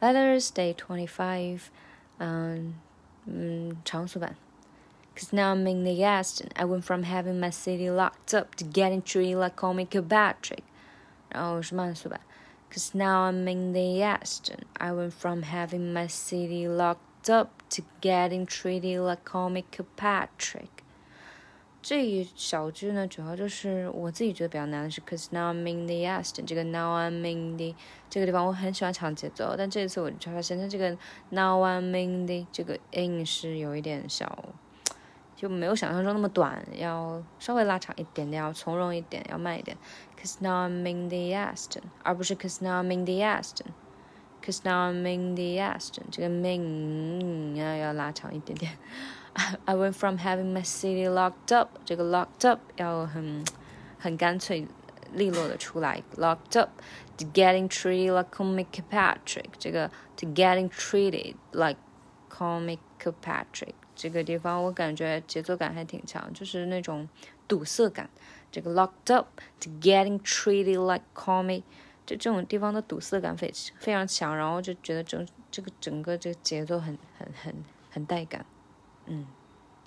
Lighters Day 25, um, um, Cause now I'm in the East and I went from having my city locked up to getting treated like Kwame Kilpatrick. Oh, Cause now I'm in the East and I went from having my city locked up to getting treated like Kwame Kilpatrick. 这一小句呢，主要就是我自己觉得比较难的是，cause now I'm in the east'。这个 now I'm in the 这个地方我很喜欢抢节奏，但这一次我就发现它这个 now I'm in the 这个 in 是有一点小。就没有想象中那么短，要稍微拉长一点点，要从容一点，要慢一点。Cause now I'm in the east'，而不是 Cause now I'm in the east'，'cause now I'm in the east' 这个 mean 要要拉长一点点。I went from having my city locked up，这个 locked up 要很很干脆利落的出来，locked up to getting treated like comic Patrick，这个 to getting treated like comic Patrick。这个地方我感觉节奏感还挺强，就是那种堵塞感。这个 locked up to getting treated like comic，这这种地方的堵塞感非非常强，然后就觉得整这个整个这个节奏很很很 很带感，嗯。